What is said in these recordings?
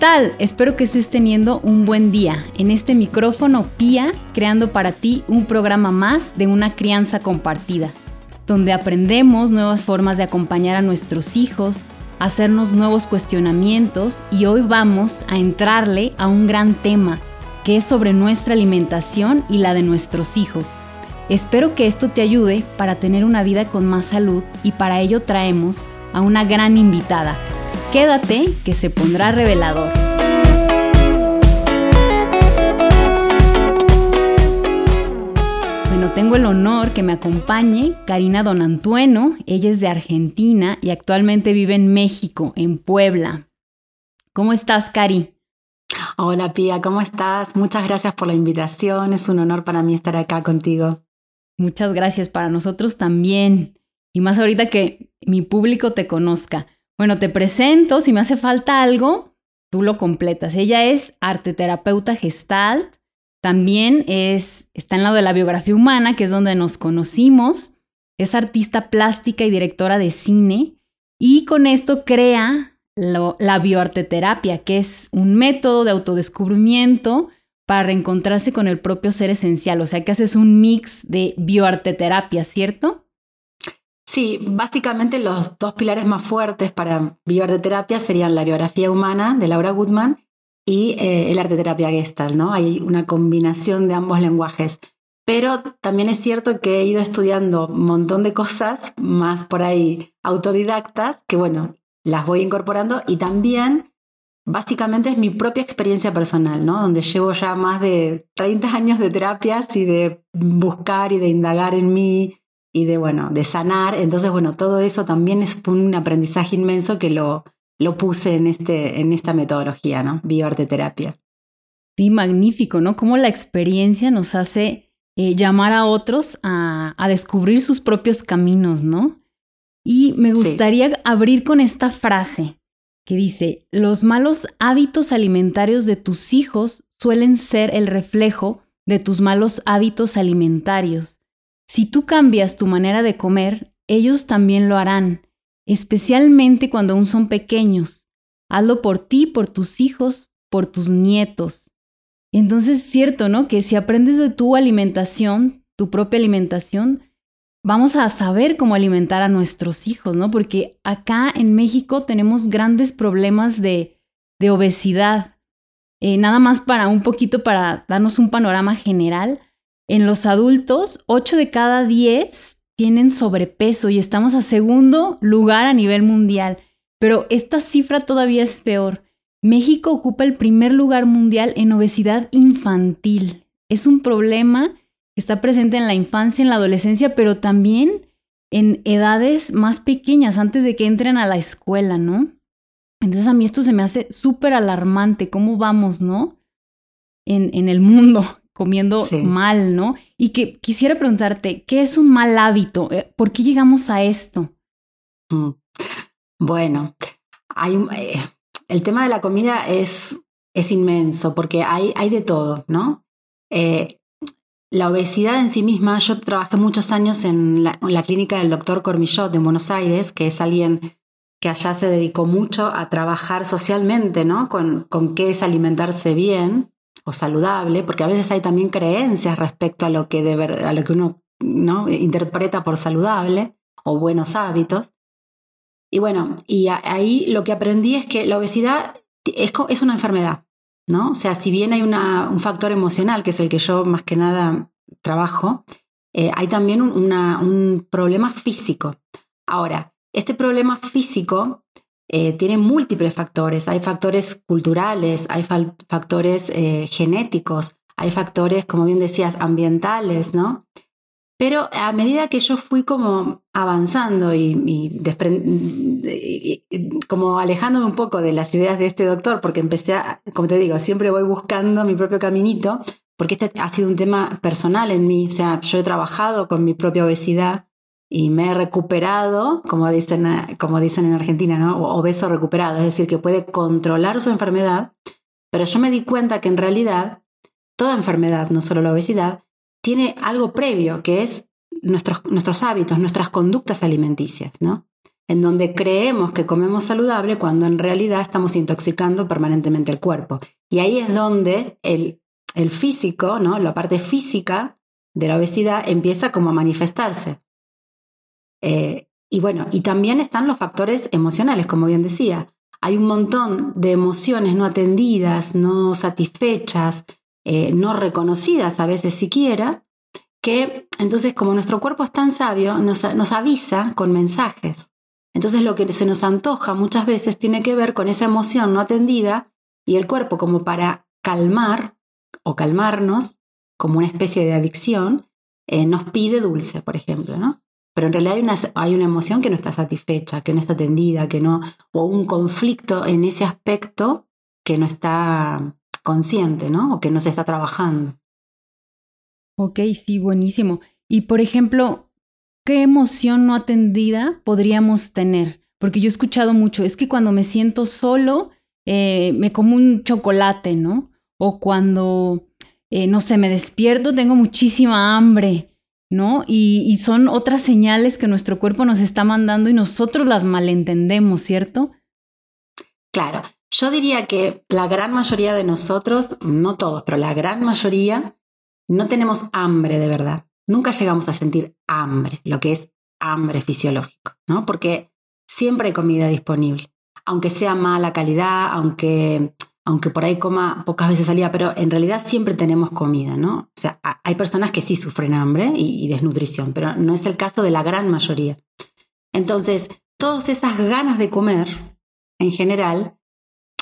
tal? Espero que estés teniendo un buen día. En este micrófono Pía, creando para ti un programa más de una crianza compartida, donde aprendemos nuevas formas de acompañar a nuestros hijos, hacernos nuevos cuestionamientos y hoy vamos a entrarle a un gran tema que es sobre nuestra alimentación y la de nuestros hijos. Espero que esto te ayude para tener una vida con más salud y para ello traemos a una gran invitada. Quédate que se pondrá revelador. Bueno, tengo el honor que me acompañe Karina Donantueno. Ella es de Argentina y actualmente vive en México, en Puebla. ¿Cómo estás, Cari? Hola, Pía, ¿cómo estás? Muchas gracias por la invitación. Es un honor para mí estar acá contigo. Muchas gracias para nosotros también. Y más ahorita que mi público te conozca. Bueno, te presento, si me hace falta algo, tú lo completas. Ella es arteterapeuta gestalt, también es, está en lado de la biografía humana, que es donde nos conocimos, es artista plástica y directora de cine, y con esto crea la bioarteterapia, que es un método de autodescubrimiento para reencontrarse con el propio ser esencial, o sea que haces un mix de bioarteterapia, ¿cierto? Sí, básicamente los dos pilares más fuertes para bioarteterapia serían la biografía humana de Laura Goodman y eh, el arte terapia Gestalt, ¿no? Hay una combinación de ambos lenguajes. Pero también es cierto que he ido estudiando un montón de cosas más por ahí autodidactas que, bueno, las voy incorporando y también básicamente es mi propia experiencia personal, ¿no? Donde llevo ya más de 30 años de terapias y de buscar y de indagar en mí, y de, bueno, de sanar. Entonces, bueno, todo eso también es un aprendizaje inmenso que lo, lo puse en, este, en esta metodología, ¿no? Bioarteterapia. Sí, magnífico, ¿no? Cómo la experiencia nos hace eh, llamar a otros a, a, descubrir sus propios caminos, ¿no? Y me gustaría abrir con esta frase que dice, los malos hábitos alimentarios de tus hijos suelen ser el reflejo de tus malos hábitos alimentarios. Si tú cambias tu manera de comer, ellos también lo harán, especialmente cuando aún son pequeños. Hazlo por ti, por tus hijos, por tus nietos. Entonces es cierto, ¿no? Que si aprendes de tu alimentación, tu propia alimentación, vamos a saber cómo alimentar a nuestros hijos, ¿no? Porque acá en México tenemos grandes problemas de, de obesidad. Eh, nada más para un poquito, para darnos un panorama general, en los adultos, 8 de cada 10 tienen sobrepeso y estamos a segundo lugar a nivel mundial. Pero esta cifra todavía es peor. México ocupa el primer lugar mundial en obesidad infantil. Es un problema que está presente en la infancia, en la adolescencia, pero también en edades más pequeñas, antes de que entren a la escuela, ¿no? Entonces a mí esto se me hace súper alarmante, cómo vamos, ¿no? En, en el mundo comiendo mal, ¿no? Y que quisiera preguntarte, ¿qué es un mal hábito? Eh, ¿Por qué llegamos a esto? Mm. Bueno, hay eh, el tema de la comida es, es inmenso porque hay, hay de todo, ¿no? Eh, la obesidad en sí misma, yo trabajé muchos años en la, en la clínica del doctor Cormillot en Buenos Aires, que es alguien que allá se dedicó mucho a trabajar socialmente, ¿no? Con, con qué es alimentarse bien saludable, porque a veces hay también creencias respecto a lo que, a lo que uno ¿no? interpreta por saludable o buenos hábitos. Y bueno, y ahí lo que aprendí es que la obesidad es, es una enfermedad, ¿no? O sea, si bien hay una, un factor emocional, que es el que yo más que nada trabajo, eh, hay también un problema físico. Ahora, este problema físico eh, tiene múltiples factores. Hay factores culturales, hay factores eh, genéticos, hay factores, como bien decías, ambientales, ¿no? Pero a medida que yo fui como avanzando y, como alejándome un poco de las ideas de este doctor, porque empecé a, como te digo, siempre voy buscando mi propio caminito, porque este ha sido un tema personal en mí. O sea, yo he trabajado con mi propia obesidad, y me he recuperado, como dicen, como dicen en Argentina, ¿no? Obeso recuperado, es decir, que puede controlar su enfermedad, pero yo me di cuenta que en realidad toda enfermedad, no solo la obesidad, tiene algo previo, que es nuestros, nuestros hábitos, nuestras conductas alimenticias, ¿no? en donde creemos que comemos saludable cuando en realidad estamos intoxicando permanentemente el cuerpo. Y ahí es donde el, el físico, ¿no? la parte física de la obesidad empieza como a manifestarse. Eh, y bueno, y también están los factores emocionales, como bien decía. Hay un montón de emociones no atendidas, no satisfechas, eh, no reconocidas a veces siquiera, que entonces como nuestro cuerpo es tan sabio, nos, nos avisa con mensajes. Entonces lo que se nos antoja muchas veces tiene que ver con esa emoción no atendida y el cuerpo como para calmar o calmarnos, como una especie de adicción, eh, nos pide dulce, por ejemplo, ¿no? Pero en realidad hay una, hay una emoción que no está satisfecha, que no está atendida, que no, o un conflicto en ese aspecto que no está consciente, ¿no? O que no se está trabajando. Ok, sí, buenísimo. Y por ejemplo, ¿qué emoción no atendida podríamos tener? Porque yo he escuchado mucho, es que cuando me siento solo, eh, me como un chocolate, ¿no? O cuando, eh, no sé, me despierto, tengo muchísima hambre, ¿no? Y, son otras señales que nuestro cuerpo nos está mandando y nosotros las malentendemos, ¿cierto? Claro, yo diría que la gran mayoría de nosotros, no todos, pero la gran mayoría, no tenemos hambre de verdad. Nunca llegamos a sentir hambre, lo que es hambre fisiológico, ¿no? Porque siempre hay comida disponible, aunque sea mala calidad, aunque, aunque por ahí coma pocas veces al día, pero en realidad siempre tenemos comida, ¿no? O sea, hay personas que sí sufren hambre y, desnutrición, pero no es el caso de la gran mayoría. Entonces, todas esas ganas de comer, en general,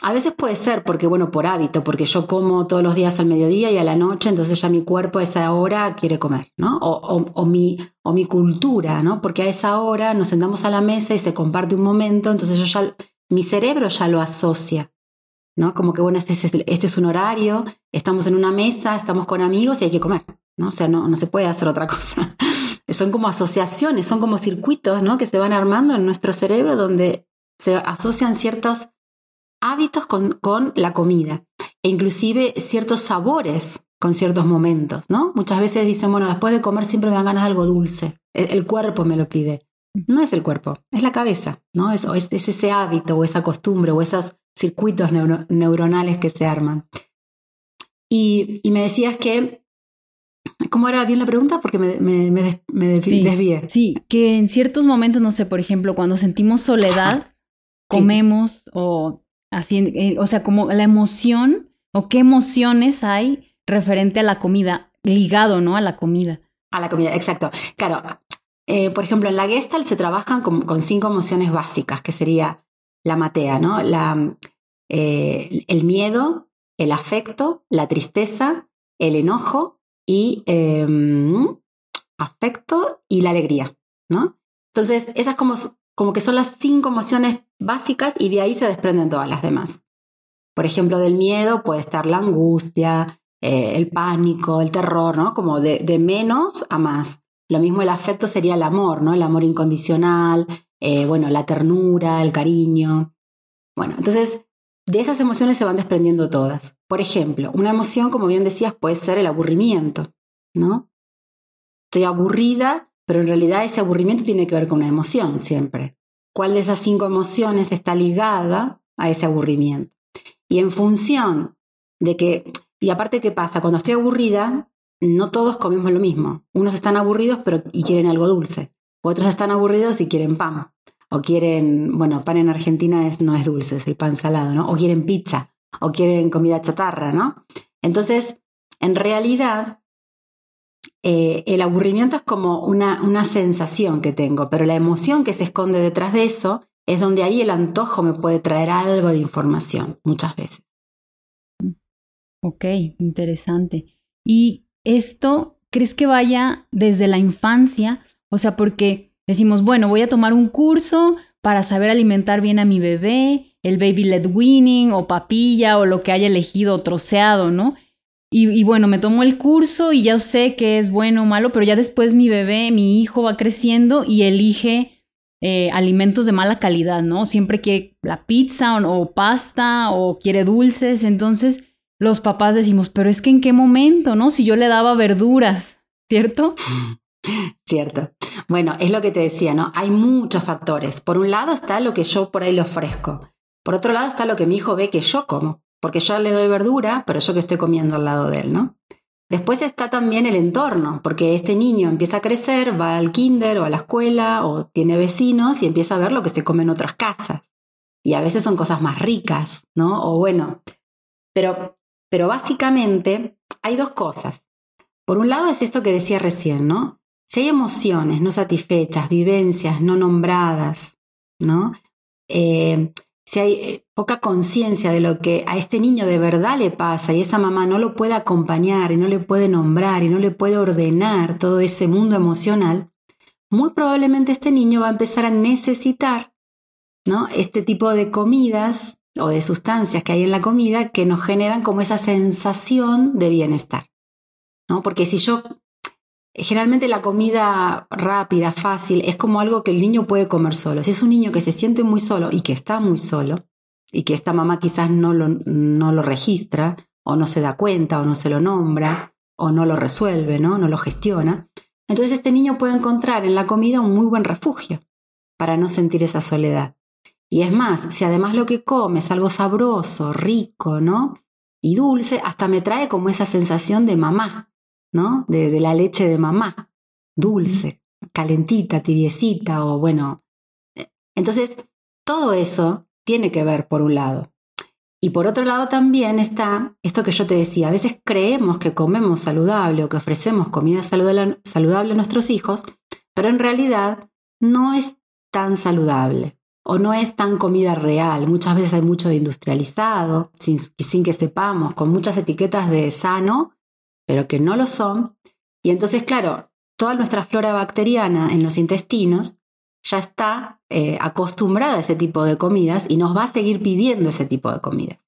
a veces puede ser porque, bueno, por hábito, porque yo como todos los días al mediodía y a la noche, entonces ya mi cuerpo a esa hora quiere comer, ¿no? O, mi, o mi cultura, ¿no? Porque a esa hora nos sentamos a la mesa y se comparte un momento, entonces yo ya, mi cerebro ya lo asocia, ¿no? Como que, bueno, este es, este es un horario, estamos en una mesa, estamos con amigos y hay que comer, ¿no? O sea, no, no se puede hacer otra cosa. son como asociaciones, son como circuitos, ¿no? Que se van armando en nuestro cerebro donde se asocian ciertos hábitos con, con la comida e inclusive ciertos sabores con ciertos momentos, ¿no? Muchas veces dicen, bueno, después de comer siempre me dan ganas de algo dulce, el, cuerpo me lo pide. No es el cuerpo, es la cabeza, ¿no? Es, es, ese hábito o esa costumbre o esos circuitos neuronales que se arman. Y, y, me decías que, ¿cómo era bien la pregunta? Porque me, me, me, desvié. Sí, que en ciertos momentos, no sé, por ejemplo, cuando sentimos soledad, comemos o Así, eh, o sea, como la emoción o qué emociones hay referente a la comida, ligado, ¿no? A la comida. A la comida, exacto. Claro, eh, por ejemplo, en la Gestalt se trabajan con, cinco emociones básicas, que sería la matea, ¿no? La, eh, el miedo, el afecto, la tristeza, el enojo y em, afecto y la alegría, ¿no? Entonces, esas como como que son las cinco emociones básicas y de ahí se desprenden todas las demás. Por ejemplo, del miedo puede estar la angustia, eh, el pánico, el terror, ¿no? Como de, menos a más. Lo mismo el afecto sería el amor, ¿no? El amor incondicional, eh, bueno, la ternura, el cariño. Bueno, entonces de esas emociones se van desprendiendo todas. Por ejemplo, una emoción, como bien decías, puede ser el aburrimiento, ¿no? Estoy aburrida pero en realidad ese aburrimiento tiene que ver con una emoción siempre. ¿Cuál de esas cinco emociones está ligada a ese aburrimiento? Y en función de que, y aparte, ¿qué pasa? Cuando estoy aburrida, no todos comemos lo mismo. Unos están aburridos pero, y quieren algo dulce. Otros están aburridos y quieren pan. O quieren, bueno, pan en Argentina no es dulce, es el pan salado, ¿no? O quieren pizza. O quieren comida chatarra, ¿no? Entonces, en realidad, eh, el aburrimiento es como una, una sensación que tengo, pero la emoción que se esconde detrás de eso es donde ahí el antojo me puede traer algo de información, muchas veces. Ok, interesante. ¿Y esto crees que vaya desde la infancia? O sea, porque decimos, bueno, voy a tomar un curso para saber alimentar bien a mi bebé, el baby led weaning o papilla o lo que haya elegido troceado, ¿no? Y, bueno, me tomo el curso y ya sé que es bueno o malo, pero ya después mi bebé, mi hijo va creciendo y elige eh, alimentos de mala calidad, ¿no? Siempre quiere la pizza o, pasta o quiere dulces. Entonces los papás decimos, pero es que en qué momento, ¿no? Si yo le daba verduras, ¿cierto? Cierto. Bueno, es lo que te decía, ¿no? Hay muchos factores. Por un lado está lo que yo por ahí le ofrezco. Por otro lado está lo que mi hijo ve que yo como. Porque yo le doy verdura, pero yo que estoy comiendo al lado de él, ¿no? Después está también el entorno, porque este niño empieza a crecer, va al kinder o a la escuela o tiene vecinos y empieza a ver lo que se come en otras casas. Y a veces son cosas más ricas, ¿no? O bueno, pero, pero básicamente hay dos cosas. Por un lado es esto que decía recién, ¿no? Si hay emociones no satisfechas, vivencias no nombradas, ¿no? Eh, si hay eh, poca conciencia de lo que a este niño de verdad le pasa y esa mamá no lo puede acompañar y no le puede nombrar y no le puede ordenar todo ese mundo emocional, muy probablemente este niño va a empezar a necesitar ¿no? este tipo de comidas o de sustancias que hay en la comida que nos generan como esa sensación de bienestar. ¿no? Porque si yo Generalmente la comida rápida, fácil, es como algo que el niño puede comer solo. Si es un niño que se siente muy solo y que está muy solo, y que esta mamá quizás no lo, no lo registra, o no se da cuenta, o no se lo nombra, o no lo resuelve, ¿no? No lo gestiona. Entonces este niño puede encontrar en la comida un muy buen refugio para no sentir esa soledad. Y es más, si además lo que come es algo sabroso, rico, ¿no? Y dulce, hasta me trae como esa sensación de mamá, ¿no? De, la leche de mamá, dulce, calentita, tibiecita o bueno. Entonces, todo eso tiene que ver por un lado. Y por otro lado también está esto que yo te decía, a veces creemos que comemos saludable o que ofrecemos comida saludable, saludable a nuestros hijos, pero en realidad no es tan saludable o no es tan comida real. Muchas veces hay mucho de industrializado, sin, sin que sepamos, con muchas etiquetas de sano pero que no lo son. Y entonces, claro, toda nuestra flora bacteriana en los intestinos ya está eh, acostumbrada a ese tipo de comidas y nos va a seguir pidiendo ese tipo de comidas.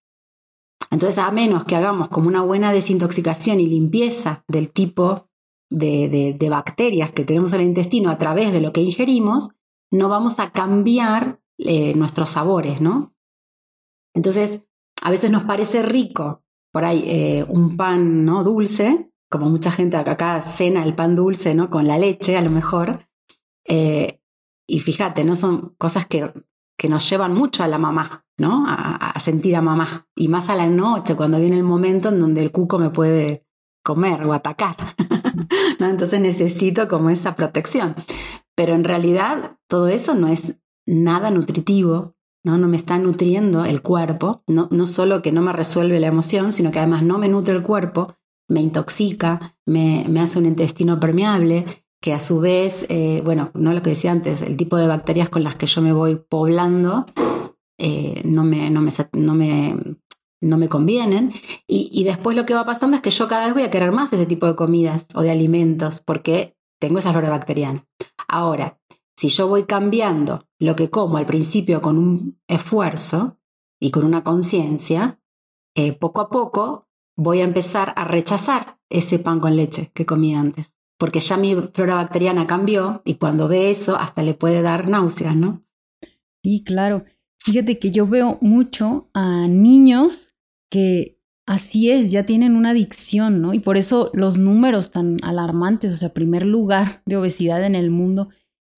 Entonces, a menos que hagamos como una buena desintoxicación y limpieza del tipo de, bacterias que tenemos en el intestino a través de lo que ingerimos, no vamos a cambiar eh, nuestros sabores, ¿no? Entonces, a veces nos parece rico por ahí eh, un pan ¿no? dulce, como mucha gente acá cena el pan dulce ¿no? con la leche a lo mejor. Eh, y fíjate, ¿no? Son cosas que, que, nos llevan mucho a la mamá, ¿no? A, sentir a mamá. Y más a la noche, cuando viene el momento en donde el cuco me puede comer o atacar. ¿no? Entonces necesito como esa protección. Pero en realidad todo eso no es nada nutritivo, ¿no? No me está nutriendo el cuerpo, no, no solo que no me resuelve la emoción, sino que además no me nutre el cuerpo, me intoxica, me, me hace un intestino permeable, que a su vez, eh, bueno, no lo que decía antes, el tipo de bacterias con las que yo me voy poblando eh, no, me, no, me, no, me, no me convienen. Y, y, después lo que va pasando es que yo cada vez voy a querer más ese tipo de comidas o de alimentos porque tengo esa flora bacteriana. Ahora, si yo voy cambiando lo que como al principio con un esfuerzo y con una conciencia, eh, poco a poco voy a empezar a rechazar ese pan con leche que comí antes, porque ya mi flora bacteriana cambió y cuando ve eso hasta le puede dar náuseas, ¿no? Sí, claro. Fíjate que yo veo mucho a niños que así es, ya tienen una adicción, ¿no? Y por eso los números tan alarmantes, o sea, primer lugar de obesidad en el mundo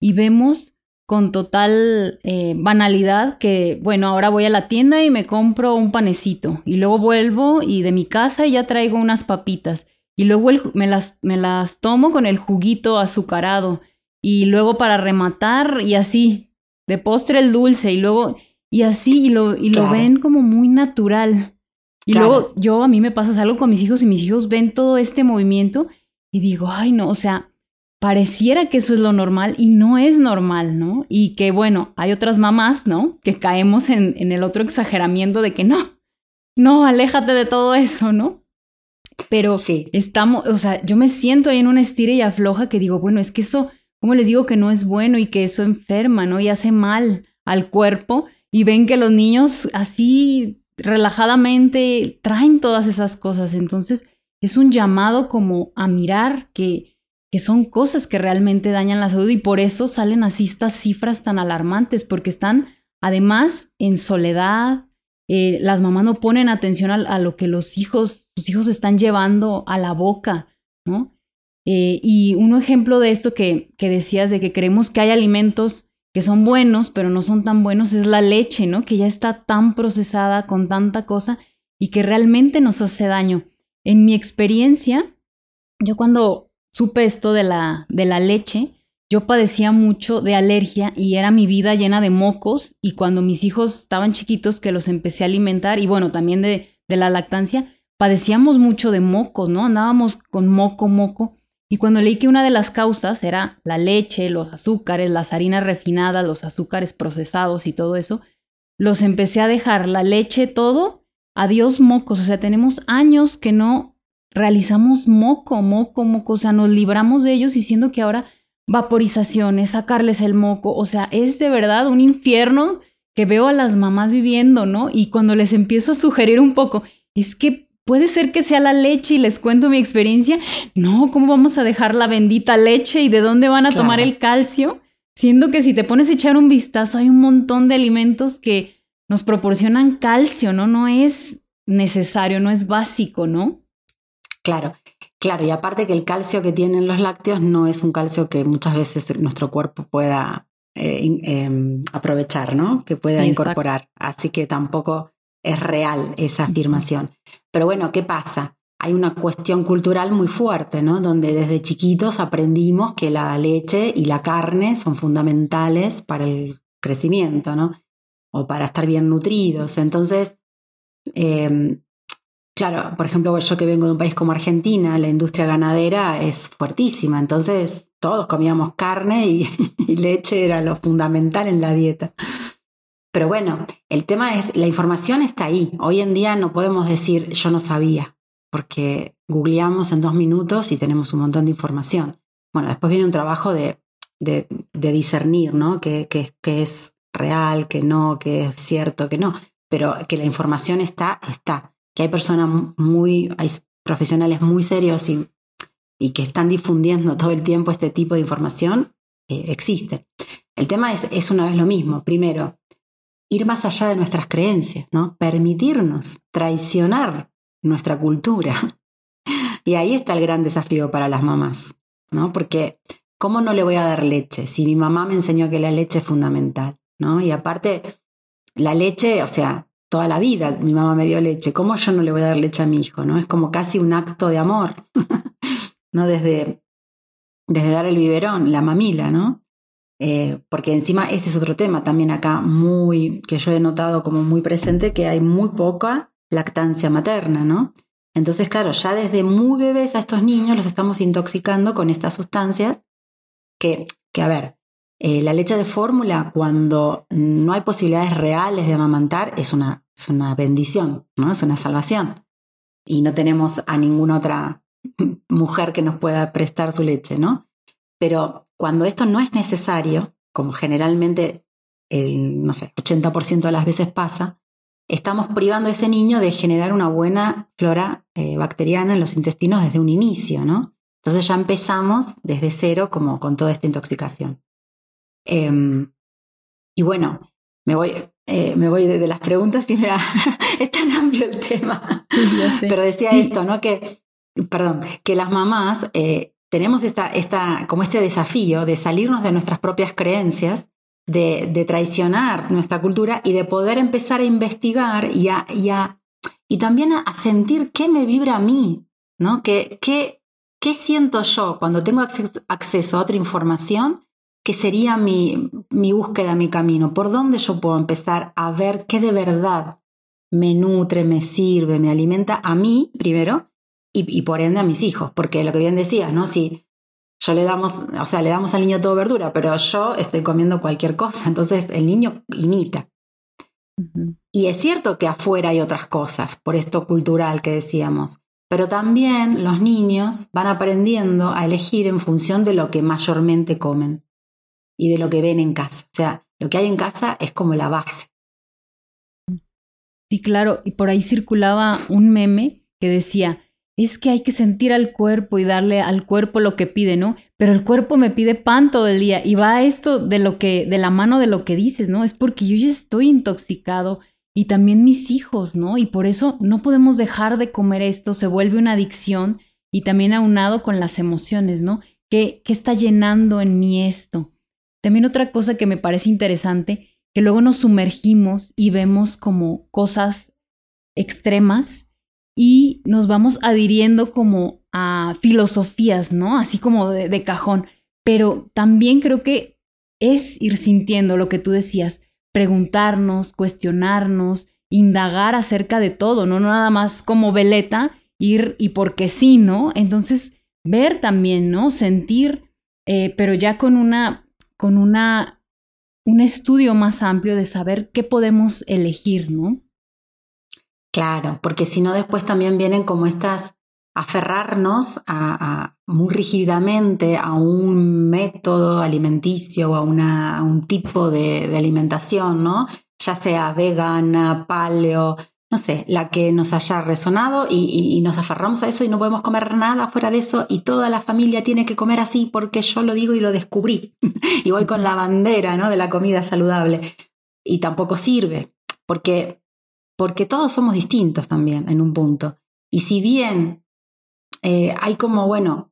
y vemos con total eh, banalidad que, bueno, ahora voy a la tienda y me compro un panecito y luego vuelvo y de mi casa ya traigo unas papitas y luego me, las, me las tomo con el juguito azucarado y luego para rematar y así, de postre el dulce y luego y así y lo, y lo ven como muy natural. Y luego yo a mí me pasa algo con mis hijos y mis hijos ven todo este movimiento y digo, ay no, o sea, pareciera que eso es lo normal y no es normal, ¿no? Y que bueno, hay otras mamás, ¿no? Que caemos en, el otro exageramiento de que no, no, aléjate de todo eso, ¿no? Pero sí. estamos, o sea, yo me siento ahí en una estira y afloja que digo, bueno, es que eso, ¿cómo les digo que no es bueno y que eso enferma, ¿no? Y hace mal al cuerpo y ven que los niños así relajadamente traen todas esas cosas. Entonces, es un llamado como a mirar que que son cosas que realmente dañan la salud y por eso salen así estas cifras tan alarmantes, porque están además en soledad, eh, las mamás no ponen atención a, lo que los hijos, sus hijos están llevando a la boca, ¿no? Eh, y un ejemplo de esto que, que decías, de que creemos que hay alimentos que son buenos, pero no son tan buenos, es la leche, ¿no? Que ya está tan procesada con tanta cosa y que realmente nos hace daño. En mi experiencia, yo cuando supe esto de la, de la leche, yo padecía mucho de alergia y era mi vida llena de mocos y cuando mis hijos estaban chiquitos que los empecé a alimentar y bueno, también de, de la lactancia, padecíamos mucho de mocos, ¿no? Andábamos con moco, moco. Y cuando leí que una de las causas era la leche, los azúcares, las harinas refinadas, los azúcares procesados y todo eso, los empecé a dejar, la leche, todo, adiós mocos. O sea, tenemos años que no realizamos moco, moco, moco. O sea, nos libramos de ellos diciendo que ahora vaporizaciones, sacarles el moco. O sea, es de verdad un infierno que veo a las mamás viviendo, ¿no? Y cuando les empiezo a sugerir un poco, es que puede ser que sea la leche y les cuento mi experiencia. No, ¿cómo vamos a dejar la bendita leche y de dónde van a tomar el calcio? Siendo que si te pones a echar un vistazo, hay un montón de alimentos que nos proporcionan calcio, ¿no? No es necesario, no es básico, ¿no? Claro, claro, y aparte que el calcio que tienen los lácteos no es un calcio que muchas veces nuestro cuerpo pueda eh, em, aprovechar, ¿no? Que pueda incorporar. Así que tampoco es real esa afirmación. Pero bueno, ¿qué pasa? Hay una cuestión cultural muy fuerte, ¿no? Donde desde chiquitos aprendimos que la leche y la carne son fundamentales para el crecimiento, ¿no? O para estar bien nutridos. Entonces, em, claro, por ejemplo, yo que vengo de un país como Argentina, la industria ganadera es fuertísima. Entonces, todos comíamos carne y leche era lo fundamental en la dieta. Pero bueno, el tema es, la información está ahí. Hoy en día no podemos decir yo no sabía, porque googleamos en dos minutos y tenemos un montón de información. Bueno, después viene un trabajo de, de, discernir, ¿no? Que, es real, que no, que es cierto, que no. Pero que la información está, está. Que hay personas muy, hay profesionales muy serios y, y que están difundiendo todo el tiempo este tipo de información, eh, existe. El tema es, es una vez lo mismo. Primero, ir más allá de nuestras creencias, ¿no? Permitirnos traicionar nuestra cultura. Y ahí está el gran desafío para las mamás, ¿no? Porque ¿cómo no le voy a dar leche si mi mamá me enseñó que la leche es fundamental, ¿no? Y aparte la leche, o sea, toda la vida mi mamá me dio leche, ¿cómo yo no le voy a dar leche a mi hijo, ¿no? Es como casi un acto de amor. ¿No? Desde desde dar el biberón, la mamila, ¿no? Eh, porque encima ese es otro tema también acá muy, que yo he notado como muy presente, que hay muy poca lactancia materna, ¿no? Entonces, claro, ya desde muy bebés a estos niños los estamos intoxicando con estas sustancias que, que a ver, eh, la leche de fórmula cuando no hay posibilidades reales de amamantar es una, es una bendición, ¿no? Es una salvación. Y no tenemos a ninguna otra mujer que nos pueda prestar su leche, ¿no? Pero cuando esto no es necesario, como generalmente el, no sé, 80% de las veces pasa, estamos privando a ese niño de generar una buena flora eh, bacteriana en los intestinos desde un inicio, ¿no? Entonces ya empezamos desde cero como con toda esta intoxicación. Em, y bueno, me voy, eh, me voy de, las preguntas y me es tan amplio el tema. Pero decía esto, ¿no? Que, perdón, que las mamás eh, tenemos esta, esta, como este desafío de salirnos de nuestras propias creencias, de, de traicionar nuestra cultura y de poder empezar a investigar y, a, y, y también a, sentir qué me vibra a mí, ¿no? ¿Qué, qué, qué siento yo cuando tengo acceso, acceso, a otra información? Que sería mi, mi búsqueda, mi camino? ¿Por dónde yo puedo empezar a ver qué de verdad me nutre, me sirve, me alimenta a mí primero y, por ende a mis hijos, porque lo que bien decías, ¿no? Si yo le damos, o sea, le damos al niño todo verdura, pero yo estoy comiendo cualquier cosa, entonces el niño imita. Y es cierto que afuera hay otras cosas, por esto cultural que decíamos, pero también los niños van aprendiendo a elegir en función de lo que mayormente comen y de lo que ven en casa. O sea, lo que hay en casa es como la base. Sí, claro, y por ahí circulaba un meme que decía, es que hay que sentir al cuerpo y darle al cuerpo lo que pide, ¿no? Pero el cuerpo me pide pan todo el día y va esto de lo que, de la mano de lo que dices, ¿no? Es porque yo ya estoy intoxicado y también mis hijos, ¿no? Y por eso no podemos dejar de comer esto, se vuelve una adicción y también aunado con las emociones, ¿no? ¿Qué, ¿Qué está llenando en mí esto? También otra cosa que me parece interesante, que luego nos sumergimos y vemos como cosas extremas y nos vamos adhiriendo como a filosofías, ¿no? Así como de, cajón. Pero también creo que es ir sintiendo lo que tú decías, preguntarnos, cuestionarnos, indagar acerca de todo, no nada más como veleta, ir y porque sí, ¿no? Entonces, ver también, ¿no? Sentir, eh, pero ya con una, con una, un estudio más amplio de saber qué podemos elegir, ¿no? Claro, porque si no después también vienen como estas aferrarnos a, muy rígidamente a un método alimenticio o a, un tipo de, alimentación, ¿no? Ya sea vegana, paleo, no sé, la que nos haya resonado y, nos aferramos a eso y no podemos comer nada fuera de eso y toda la familia tiene que comer así porque yo lo digo y lo descubrí y voy con la bandera, ¿no? De la comida saludable y tampoco sirve porque porque todos somos distintos también en un punto. Y si bien eh, hay como, bueno,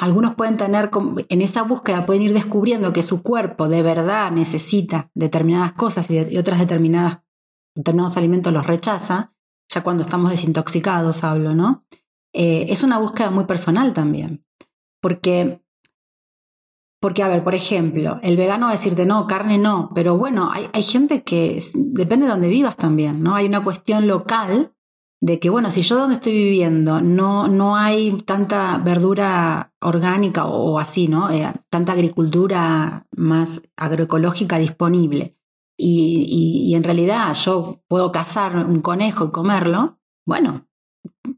algunos pueden tener, en esa búsqueda pueden ir descubriendo que su cuerpo de verdad necesita determinadas cosas y, otras determinadas, determinados alimentos los rechaza, ya cuando estamos desintoxicados hablo, ¿no? Eh, es una búsqueda muy personal también, porque porque, a ver, por ejemplo, el vegano va a decirte, no, carne no, pero bueno, hay, hay gente que depende de donde vivas también, ¿no? Hay una cuestión local de que, bueno, si yo donde estoy viviendo no, no hay tanta verdura orgánica o, así, ¿no? Eh, tanta agricultura más agroecológica disponible y, y, en realidad yo puedo cazar un conejo y comerlo, bueno,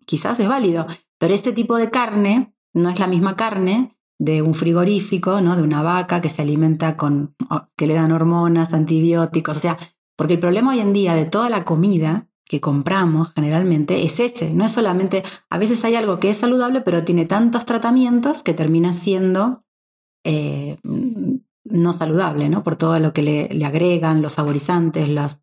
quizás es válido, pero este tipo de carne no es la misma carne de un frigorífico, ¿no? De una vaca que se alimenta con, que le dan hormonas, antibióticos, o sea, porque el problema hoy en día de toda la comida que compramos generalmente es ese, no es solamente, a veces hay algo que es saludable, pero tiene tantos tratamientos que termina siendo eh, no saludable, ¿no? Por todo lo que le, le agregan, los saborizantes, las,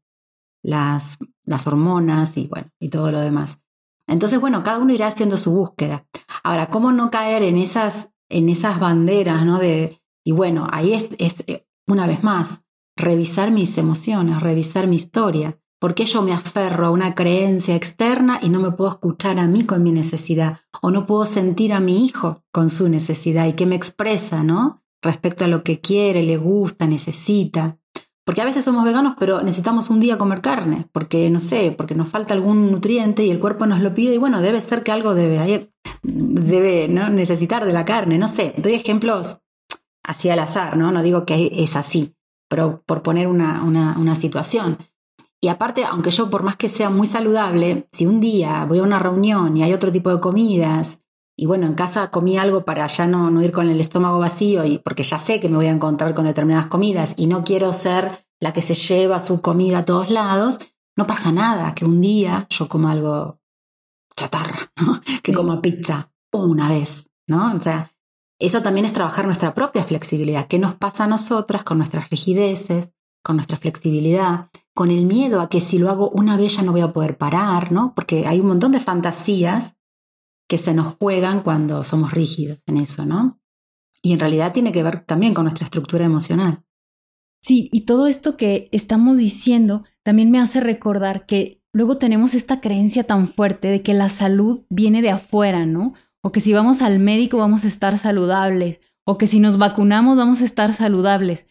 las, las hormonas y bueno, y todo lo demás. Entonces, bueno, cada uno irá haciendo su búsqueda. Ahora, ¿cómo no caer en esas en esas banderas, ¿no? De, y bueno, ahí es, es, eh, una vez más, revisar mis emociones, revisar mi historia. ¿Por qué yo me aferro a una creencia externa y no me puedo escuchar a mí con mi necesidad? O no puedo sentir a mi hijo con su necesidad y qué me expresa, ¿no? Respecto a lo que quiere, le gusta, necesita. Porque a veces somos veganos, pero necesitamos un día comer carne, porque no sé, porque nos falta algún nutriente y el cuerpo nos lo pide y bueno, debe ser que algo debe, debe ¿no? necesitar de la carne, no sé. Doy ejemplos así al azar, ¿no? No digo que es así, pero por poner una, situación. Y aparte, aunque yo por más que sea muy saludable, si un día voy a una reunión y hay otro tipo de comidas y bueno, en casa comí algo para ya no, no ir con el estómago vacío y porque ya sé que me voy a encontrar con determinadas comidas y no quiero ser la que se lleva su comida a todos lados, no pasa nada que un día yo coma algo chatarra, que coma pizza una vez, ¿no? O sea, eso también es trabajar nuestra propia flexibilidad. ¿Qué nos pasa a nosotras con nuestras rigideces, con nuestra flexibilidad, con el miedo a que si lo hago una vez ya no voy a poder parar, ¿no? Porque hay un montón de fantasías que se nos juegan cuando somos rígidos en eso, ¿no? Y en realidad tiene que ver también con nuestra estructura emocional. Sí, y todo esto que estamos diciendo también me hace recordar que luego tenemos esta creencia tan fuerte de que la salud viene de afuera, ¿no? O que si vamos al médico vamos a estar saludables, o que si nos vacunamos vamos a estar saludables.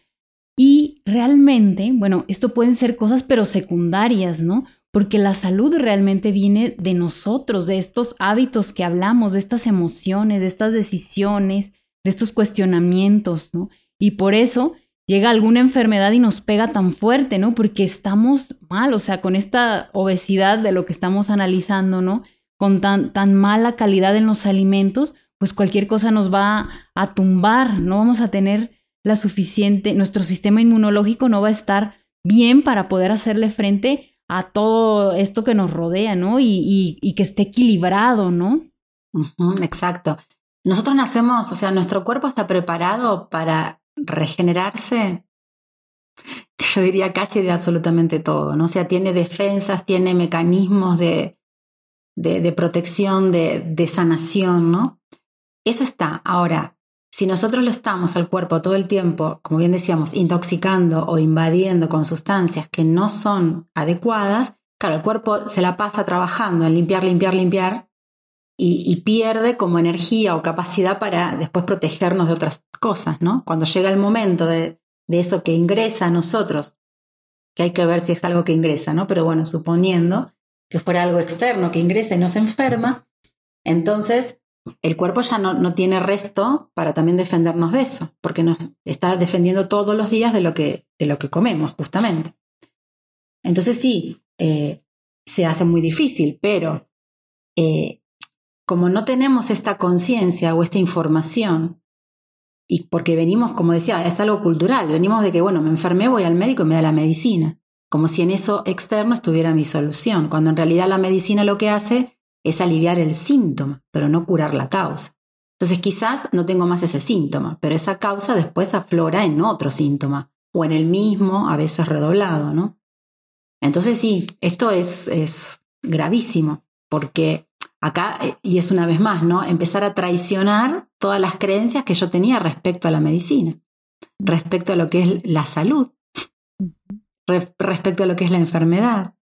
Y realmente, bueno, esto pueden ser cosas pero secundarias, ¿no? Porque la salud realmente viene de nosotros, de estos hábitos que hablamos, de estas emociones, de estas decisiones, de estos cuestionamientos, ¿no? Y por eso llega alguna enfermedad y nos pega tan fuerte, ¿no? Porque estamos mal, o sea, con esta obesidad de lo que estamos analizando, ¿no? Con tan, tan mala calidad en los alimentos, pues cualquier cosa nos va a tumbar, no vamos a tener la suficiente, nuestro sistema inmunológico no va a estar bien para poder hacerle frente a todo esto que nos rodea, ¿no? Y, que esté equilibrado, ¿no? exacto. Nosotros nacemos, o sea, nuestro cuerpo está preparado para regenerarse, yo diría casi de absolutamente todo, ¿no? O sea, tiene defensas, tiene mecanismos de, de, protección, de, de, sanación, ¿no? eso está. Ahora, si nosotros lo estamos al cuerpo todo el tiempo, como bien decíamos, intoxicando o invadiendo con sustancias que no son adecuadas, claro, el cuerpo se la pasa trabajando en limpiar, limpiar, limpiar y, pierde como energía o capacidad para después protegernos de otras cosas, ¿no? Cuando llega el momento de, de eso que ingresa a nosotros, que hay que ver si es algo que ingresa, ¿no? Pero bueno, suponiendo que fuera algo externo que ingresa y nos enferma, entonces el cuerpo ya no, no, tiene resto para también defendernos de eso, porque nos está defendiendo todos los días de lo que, de lo que comemos, justamente. Entonces sí, eh, se hace muy difícil, pero eh, como no tenemos esta conciencia o esta información, y porque venimos, como decía, es algo cultural, venimos de que, bueno, me enfermé, voy al médico y me da la medicina, como si en eso externo estuviera mi solución, cuando en realidad la medicina lo que hace es aliviar el síntoma, pero no curar la causa. Entonces quizás no tengo más ese síntoma, pero esa causa después aflora en otro síntoma, o en el mismo, a veces redoblado, ¿no? Entonces sí, esto es, es gravísimo, porque acá, eh, y es una vez más, ¿no? Empezar a traicionar todas las creencias que yo tenía respecto a la medicina, respecto a lo que es la salud, respecto a lo que es la enfermedad.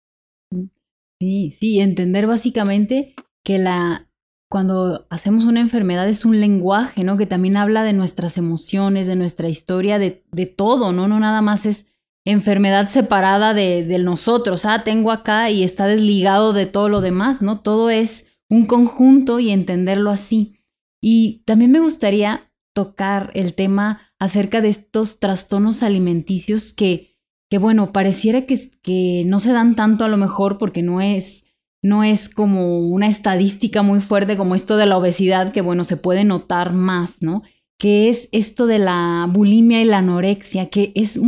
Sí, sí, entender básicamente que la cuando hacemos una enfermedad es un lenguaje, ¿no? Que también habla de nuestras emociones, de nuestra historia, de, de todo, ¿no? No nada más es enfermedad separada de, de, nosotros, ah, tengo acá y está desligado de todo lo demás, ¿no? Todo es un conjunto y entenderlo así. Y también me gustaría tocar el tema acerca de estos trastornos alimenticios que que bueno, pareciera que, que no se dan tanto a lo mejor porque no es, no es como una estadística muy fuerte como esto de la obesidad, que bueno, se puede notar más, ¿no? Que es esto de la bulimia y la anorexia, que es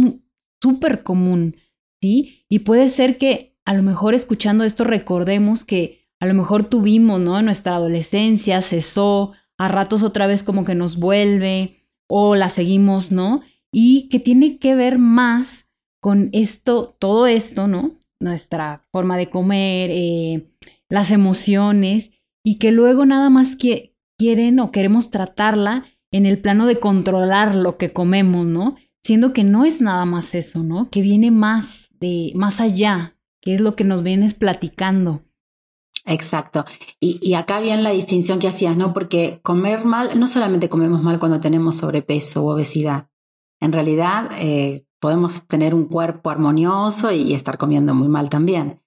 súper común, ¿sí? Y puede ser que a lo mejor escuchando esto recordemos que a lo mejor tuvimos, ¿no? En nuestra adolescencia cesó, a ratos otra vez como que nos vuelve o la seguimos, ¿no? Y que tiene que ver más con esto, todo esto, ¿no? Nuestra forma de comer, eh, las emociones, y que luego nada más que quieren o queremos tratarla en el plano de controlar lo que comemos, ¿no? Siendo que no es nada más eso, ¿no? Que viene más de, más allá, que es lo que nos vienes platicando. Exacto. Y, y, acá viene la distinción que hacías, ¿no? Porque comer mal, no solamente comemos mal cuando tenemos sobrepeso u obesidad. En realidad, eh, podemos tener un cuerpo armonioso y estar comiendo muy mal también.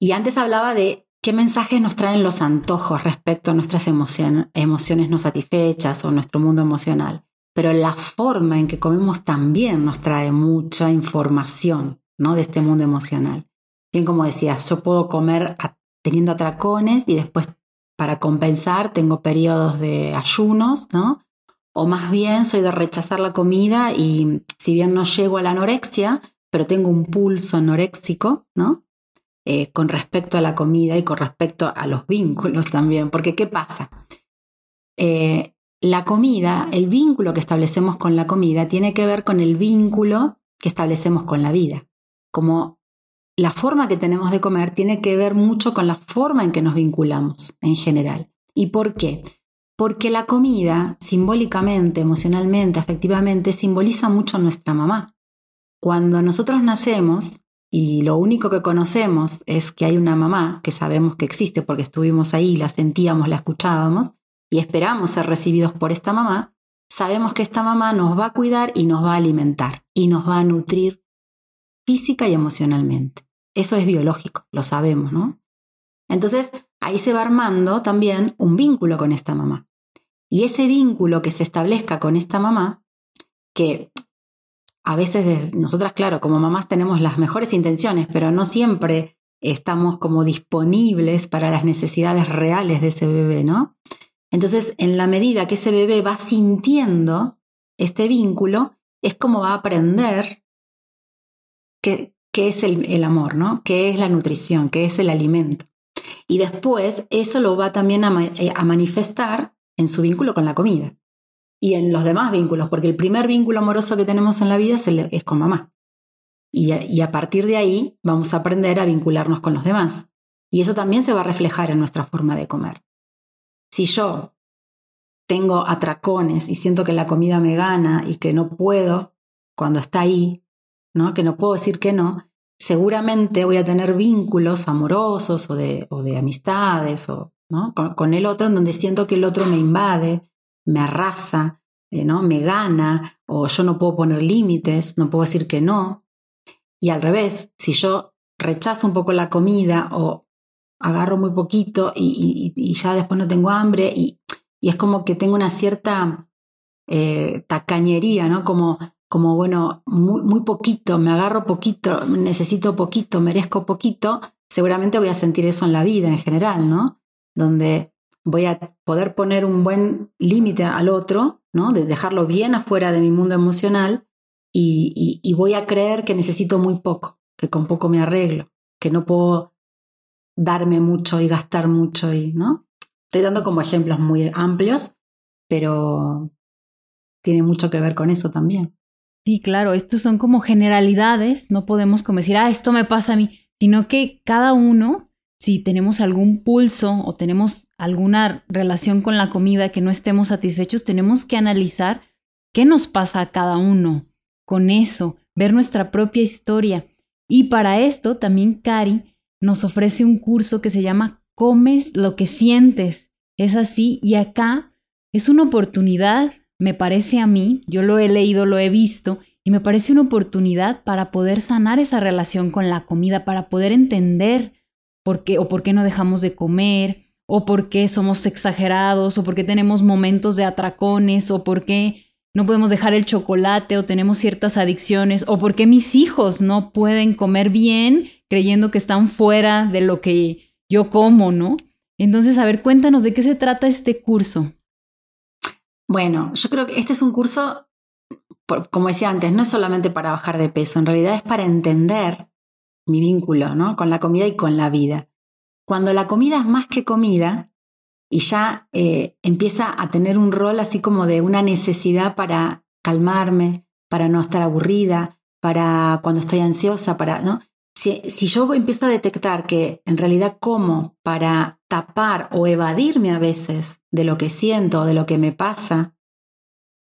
Y antes hablaba de qué mensajes nos traen los antojos respecto a nuestras emociones no satisfechas o nuestro mundo emocional. Pero la forma en que comemos también nos trae mucha información ¿no? de este mundo emocional. Bien como decías, yo puedo comer teniendo atracones y después para compensar tengo periodos de ayunos, ¿no? O más bien soy de rechazar la comida y si bien no llego a la anorexia, pero tengo un pulso anoréxico, ¿no? Eh, con respecto a la comida y con respecto a los vínculos también, porque ¿qué pasa? Eh, la comida, el vínculo que establecemos con la comida tiene que ver con el vínculo que establecemos con la vida. Como la forma que tenemos de comer tiene que ver mucho con la forma en que nos vinculamos en general. ¿Y por qué? Porque la comida simbólicamente, emocionalmente, afectivamente, simboliza mucho nuestra mamá. Cuando nosotros nacemos y lo único que conocemos es que hay una mamá, que sabemos que existe porque estuvimos ahí, la sentíamos, la escuchábamos, y esperamos ser recibidos por esta mamá, sabemos que esta mamá nos va a cuidar y nos va a alimentar y nos va a nutrir física y emocionalmente. Eso es biológico, lo sabemos, ¿no? Entonces, ahí se va armando también un vínculo con esta mamá. Y ese vínculo que se establezca con esta mamá, que a veces nosotras, claro, como mamás tenemos las mejores intenciones, pero no siempre estamos como disponibles para las necesidades reales de ese bebé, ¿no? Entonces, en la medida que ese bebé va sintiendo este vínculo, es como va a aprender qué, es el, el amor, ¿no? ¿Qué es la nutrición? ¿Qué es el alimento? Y después eso lo va también a, eh, manifestar en su vínculo con la comida y en los demás vínculos, porque el primer vínculo amoroso que tenemos en la vida es, con mamá. Y y a, partir de ahí vamos a aprender a vincularnos con los demás. Y eso también se va a reflejar en nuestra forma de comer. Si yo tengo atracones y siento que la comida me gana y que no puedo cuando está ahí, ¿no? Que no puedo decir que no, seguramente voy a tener vínculos amorosos o de, o de amistades o, ¿no? con, el otro en donde siento que el otro me invade, me arrasa, eh, ¿no? me gana o yo no puedo poner límites, no puedo decir que no. Y al revés, si yo rechazo un poco la comida o agarro muy poquito y, y ya después no tengo hambre y y es como que tengo una cierta eh, tacañería, ¿no? Como, como bueno, muy, muy poquito, me agarro poquito, necesito poquito, merezco poquito, seguramente voy a sentir eso en la vida en general, ¿no? Donde voy a poder poner un buen límite al otro, ¿no? De dejarlo bien afuera de mi mundo emocional y, y, voy a creer que necesito muy poco, que con poco me arreglo, que no puedo darme mucho y gastar mucho y, ¿no? Estoy dando como ejemplos muy amplios, pero tiene mucho que ver con eso también. Sí, claro, estos son como generalidades, no podemos como decir, ah, esto me pasa a mí, sino que cada uno, si tenemos algún pulso o tenemos alguna relación con la comida que no estemos satisfechos, tenemos que analizar qué nos pasa a cada uno con eso, ver nuestra propia historia. Y para esto también Cari nos ofrece un curso que se llama Comes lo que sientes es así y acá es una oportunidad, me parece a mí, yo lo he leído, lo he visto, y me parece una oportunidad para poder sanar esa relación con la comida, para poder entender por qué o por qué no dejamos de comer, o por qué somos exagerados, o por qué tenemos momentos de atracones, o por qué no podemos dejar el chocolate, o tenemos ciertas adicciones, o por qué mis hijos no pueden comer bien creyendo que están fuera de lo que yo como, ¿no? Entonces, a ver, cuéntanos de qué se trata este curso. Bueno, yo creo que este es un curso, como decía antes, no es solamente para bajar de peso, en realidad es para entender mi vínculo ¿no? con la comida y con la vida. Cuando la comida es más que comida y ya eh, empieza a tener un rol así como de una necesidad para calmarme, para no estar aburrida, para cuando estoy ansiosa, para, ¿no? Si, yo empiezo a detectar que en realidad como para tapar o evadirme a veces de lo que siento o de lo que me pasa,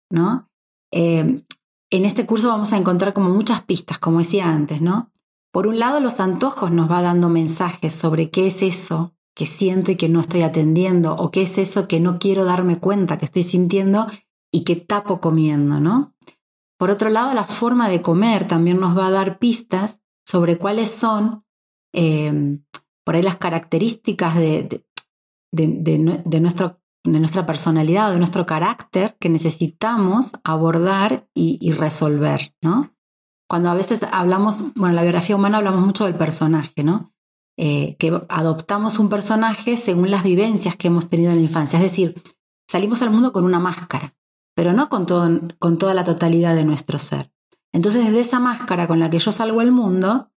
¿no? Eh, en este curso vamos a encontrar como muchas pistas, como decía antes, ¿no? Por un lado, los antojos nos va dando mensajes sobre qué es eso que siento y que no estoy atendiendo, o qué es eso que no quiero darme cuenta que estoy sintiendo y que tapo comiendo, ¿no? Por otro lado, la forma de comer también nos va a dar pistas sobre cuáles son eh, por ahí las características de, de, nuestro, de, nuestra personalidad o de nuestro carácter que necesitamos abordar y, resolver, ¿no? Cuando a veces hablamos, bueno, en la biografía humana hablamos mucho del personaje, ¿no? Eh, que adoptamos un personaje según las vivencias que hemos tenido en la infancia. Es decir, salimos al mundo con una máscara, pero no con, con toda la totalidad de nuestro ser. Entonces, desde esa máscara con la que yo salgo al mundo,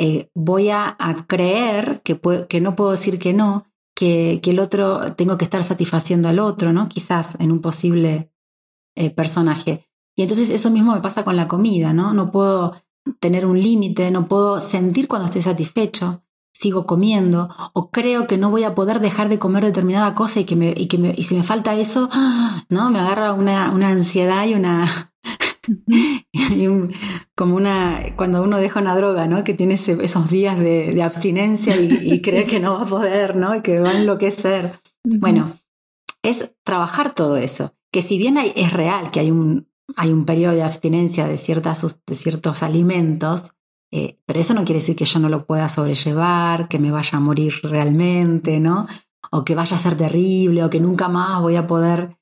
eh, voy a, creer que, que, no puedo decir que no, que, el otro, tengo que estar satisfaciendo al otro, ¿no? Quizás en un posible eh, personaje. Y entonces eso mismo me pasa con la comida, ¿no? No puedo tener un límite, no puedo sentir cuando estoy satisfecho, sigo comiendo, o creo que no voy a poder dejar de comer determinada cosa y que, me, y que y si me falta eso, ¿no? Me agarra una, una ansiedad y una, como una, cuando uno deja una droga, ¿no? Que tiene esos días de, abstinencia y, cree que no va a poder, ¿no? Y que va a enloquecer. Bueno, es trabajar todo eso. Que si bien hay, es real que hay un, hay un periodo de abstinencia de, ciertas, de ciertos alimentos, eh, pero eso no quiere decir que yo no lo pueda sobrellevar, que me vaya a morir realmente, ¿no? O que vaya a ser terrible, o que nunca más voy a poder,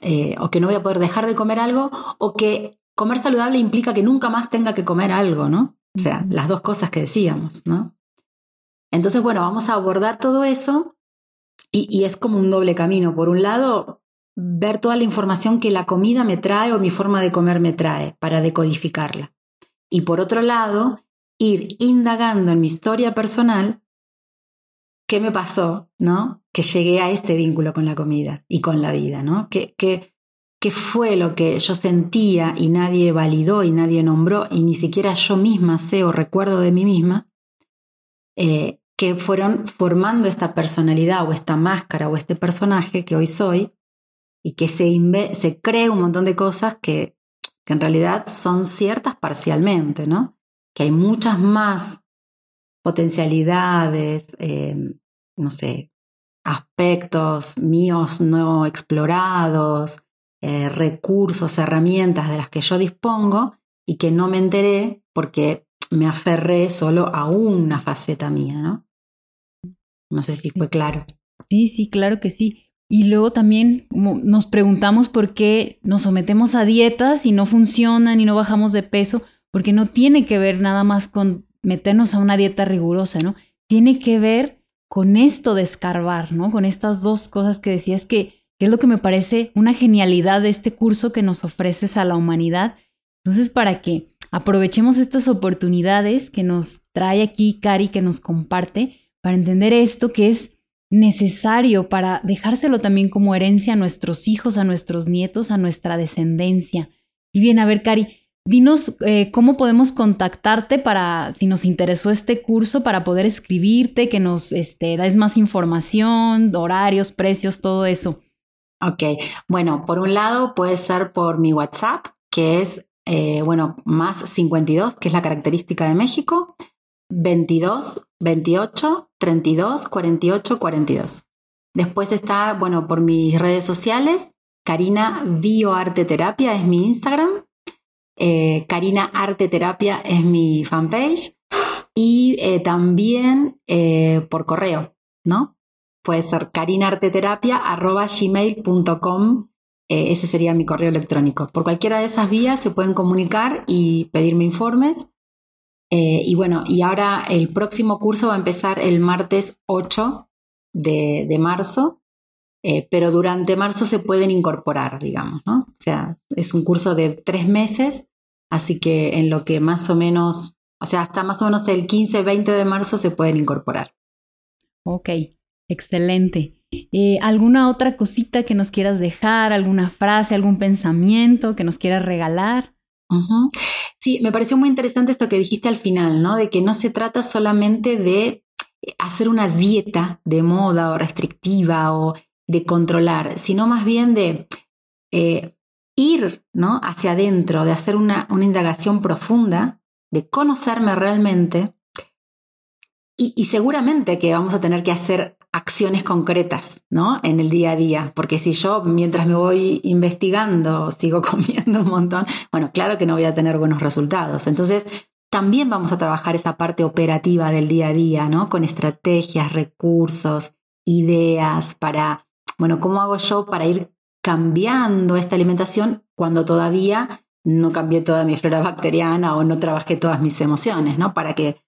eh, o que no voy a poder dejar de comer algo, o que comer saludable implica que nunca más tenga que comer algo, ¿no? O sea, las dos cosas que decíamos, ¿no? Entonces, bueno, vamos a abordar todo eso y, es como un doble camino. Por un lado, ver toda la información que la comida me trae o mi forma de comer me trae para decodificarla. Y por otro lado, ir indagando en mi historia personal qué me pasó, ¿no? Que llegué a este vínculo con la comida y con la vida, ¿no? ¿Qué, qué, qué fue lo que yo sentía y nadie validó y nadie nombró y ni siquiera yo misma sé o recuerdo de mí misma, eh, que fueron formando esta personalidad o esta máscara o este personaje que hoy soy y que se, se cree un montón de cosas que, que en realidad son ciertas parcialmente, ¿no? Que hay muchas más potencialidades, eh, no sé, aspectos míos no explorados, eh, recursos, herramientas de las que yo dispongo y que no me enteré porque me aferré solo a una faceta mía, ¿no? No sé si fue claro. Sí, sí, claro que sí. Y luego también nos preguntamos por qué nos sometemos a dietas y no funcionan y no bajamos de peso, porque no tiene que ver nada más con meternos a una dieta rigurosa, ¿no? Tiene que ver con esto de escarbar, ¿no? Con estas dos cosas que decías que, que es lo que me parece una genialidad de este curso que nos ofreces a la humanidad. Entonces, para que aprovechemos estas oportunidades que nos trae aquí Cari, que nos comparte, para entender esto que es necesario para dejárselo también como herencia a nuestros hijos, a nuestros nietos, a nuestra descendencia. Y bien, a ver, Cari, dinos eh, cómo podemos contactarte para, si nos interesó este curso, para poder escribirte, que nos este, des más información, horarios, precios, todo eso. Ok, bueno, por un lado puede ser por mi WhatsApp, que es, eh, bueno, más 52, que es la característica de México, 22 28 32 48 42. Después está, bueno, por mis redes sociales, Karina Bioarte Terapia es mi Instagram, eh, Karina Arte Terapia es mi fanpage y eh, también por correo, ¿no? Puede ser gmail.com ese sería mi correo electrónico. Por cualquiera de esas vías se pueden comunicar y pedirme informes eh, y bueno, y ahora el próximo curso va a empezar el martes 8 de, marzo, eh, pero durante marzo se pueden incorporar, digamos, ¿no? O sea, es un curso de tres meses, así que en lo que más o menos, o sea, hasta más o menos el 15-20 de marzo se pueden incorporar. Ok, excelente. Eh, ¿Alguna otra cosita que nos quieras dejar? ¿Alguna frase, algún pensamiento que nos quieras regalar? Sí, me pareció muy interesante esto que dijiste al final, ¿no? De que no se trata solamente de hacer una dieta de moda o restrictiva o de controlar, sino más bien de eh, ir ¿no? hacia adentro, de hacer una, una indagación profunda, de conocerme realmente y, seguramente que vamos a tener que hacer acciones concretas, ¿no? En el día a día, porque si yo mientras me voy investigando sigo comiendo un montón, bueno, claro que no voy a tener buenos resultados. Entonces, también vamos a trabajar esa parte operativa del día a día, ¿no? Con estrategias, recursos, ideas para, bueno, ¿cómo hago yo para ir cambiando esta alimentación cuando todavía no cambié toda mi flora bacteriana o no trabajé todas mis emociones, ¿no? Para que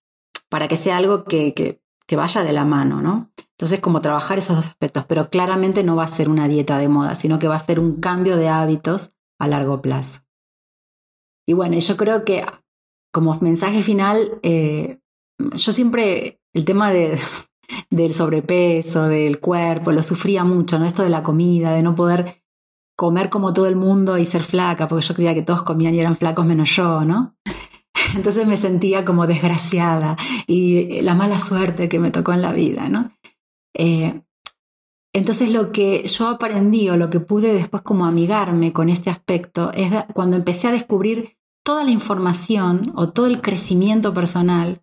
para que sea algo que, que, vaya de la mano, ¿no? Entonces, como trabajar esos dos aspectos, pero claramente no va a ser una dieta de moda, sino que va a ser un cambio de hábitos a largo plazo. Y bueno, yo creo que como mensaje final, eh, yo siempre el tema de, del sobrepeso, del cuerpo, lo sufría mucho, ¿no? Esto de la comida, de no poder comer como todo el mundo y ser flaca, porque yo creía que todos comían y eran flacos menos yo, ¿no? Entonces me sentía como desgraciada y la mala suerte que me tocó en la vida, ¿no? Eh, entonces lo que yo aprendí o lo que pude después como amigarme con este aspecto es cuando empecé a descubrir toda la información o todo el crecimiento personal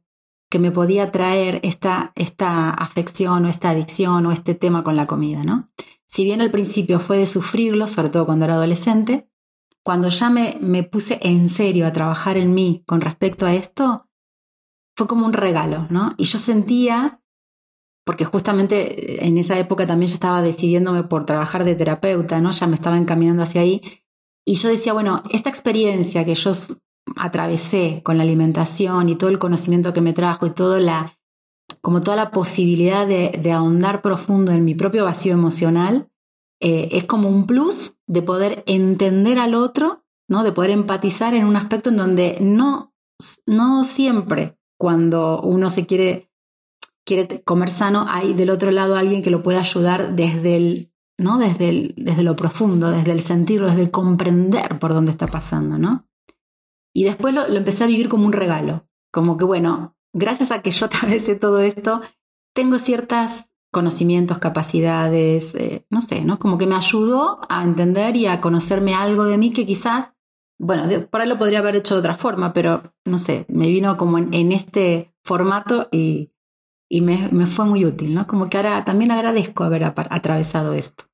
que me podía traer esta, esta afección o esta adicción o este tema con la comida, ¿no? Si bien al principio fue de sufrirlo, sobre todo cuando era adolescente, cuando ya me, puse en serio a trabajar en mí con respecto a esto, fue como un regalo, ¿no? Y yo sentía, porque justamente en esa época también yo estaba decidiéndome por trabajar de terapeuta, ¿no? Ya me estaba encaminando hacia ahí. Y yo decía, bueno, esta experiencia que yo atravesé con la alimentación y todo el conocimiento que me trajo y toda la, como toda la posibilidad de ahondar profundo en mi propio vacío emocional, eh, es como un plus de poder entender al otro, ¿no? De poder empatizar en un aspecto en donde no, no siempre cuando uno se quiere, quiere comer sano, hay del otro lado alguien que lo puede ayudar desde el, ¿no? Desde, el, desde lo profundo, desde el sentirlo, desde el comprender por dónde está pasando, ¿no? Y después lo, lo empecé a vivir como un regalo, como que bueno, gracias a que yo atravesé todo esto, tengo ciertas conocimientos, capacidades, eh, no sé, ¿no? Como que me ayudó a entender y a conocerme algo de mí que quizás, bueno, por ahí lo podría haber hecho de otra forma, pero no sé, me vino como en, este formato y, y me, me, fue muy útil, ¿no? Como que ahora también agradezco haber atravesado esto.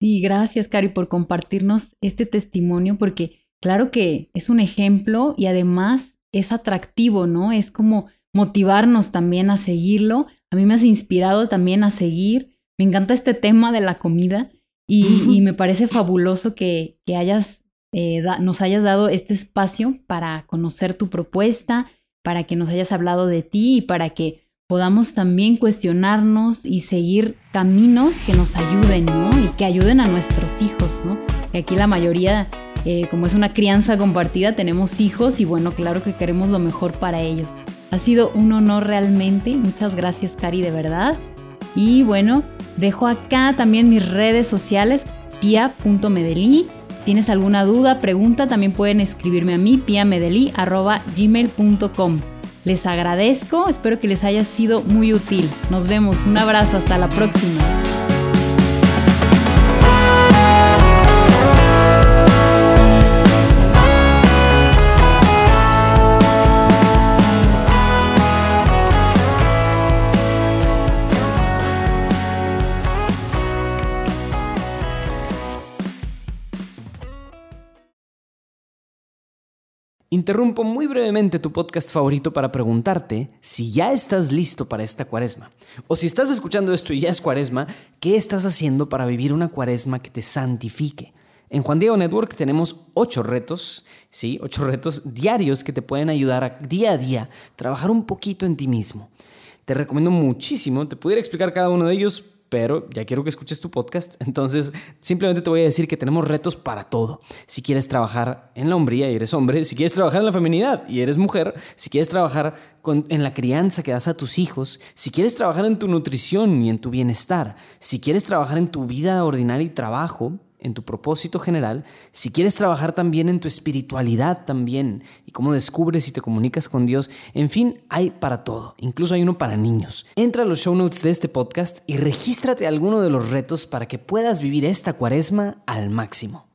Sí, gracias, Cari, por compartirnos este testimonio, porque claro que es un ejemplo y además es atractivo, ¿no? Es como motivarnos también a seguirlo. A mí me has inspirado también a seguir. Me encanta este tema de la comida y, me parece fabuloso que, que hayas, eh, nos hayas dado este espacio para conocer tu propuesta, para que nos hayas hablado de ti y para que podamos también cuestionarnos y seguir caminos que nos ayuden, ¿no? Y que ayuden a nuestros hijos, ¿no? Que aquí la mayoría, eh, como es una crianza compartida, tenemos hijos y bueno, claro que queremos lo mejor para ellos. Ha sido un honor realmente. Muchas gracias, Cari, de verdad. Y bueno, dejo acá también mis redes sociales, pia.medellí. ¿Tienes alguna duda, pregunta? También pueden escribirme a mí, piamedeli.gmail.com. Les agradezco, espero que les haya sido muy útil. Nos vemos, un abrazo, hasta la próxima. Interrumpo muy brevemente tu podcast favorito para preguntarte si ya estás listo para esta cuaresma. O si estás escuchando esto y ya es cuaresma, ¿qué estás haciendo para vivir una cuaresma que te santifique? En Juan Diego Network tenemos ocho retos, sí, ocho retos diarios que te pueden ayudar a día a día trabajar un poquito en ti mismo. Te recomiendo muchísimo, te pudiera explicar cada uno de ellos, pero ya quiero que escuches tu podcast, entonces simplemente te voy a decir que tenemos retos para todo. Si quieres trabajar en la hombría y eres hombre, si quieres trabajar en la feminidad y eres mujer, si quieres trabajar en la crianza que das a tus hijos, si quieres trabajar en tu nutrición y en tu bienestar, si quieres trabajar en tu vida ordinaria y trabajo, en tu propósito general, si quieres trabajar también en tu espiritualidad también y cómo descubres y te comunicas con Dios, en fin, hay para todo, incluso hay uno para niños. Entra a los show notes de este podcast y regístrate a alguno de los retos para que puedas vivir esta cuaresma al máximo.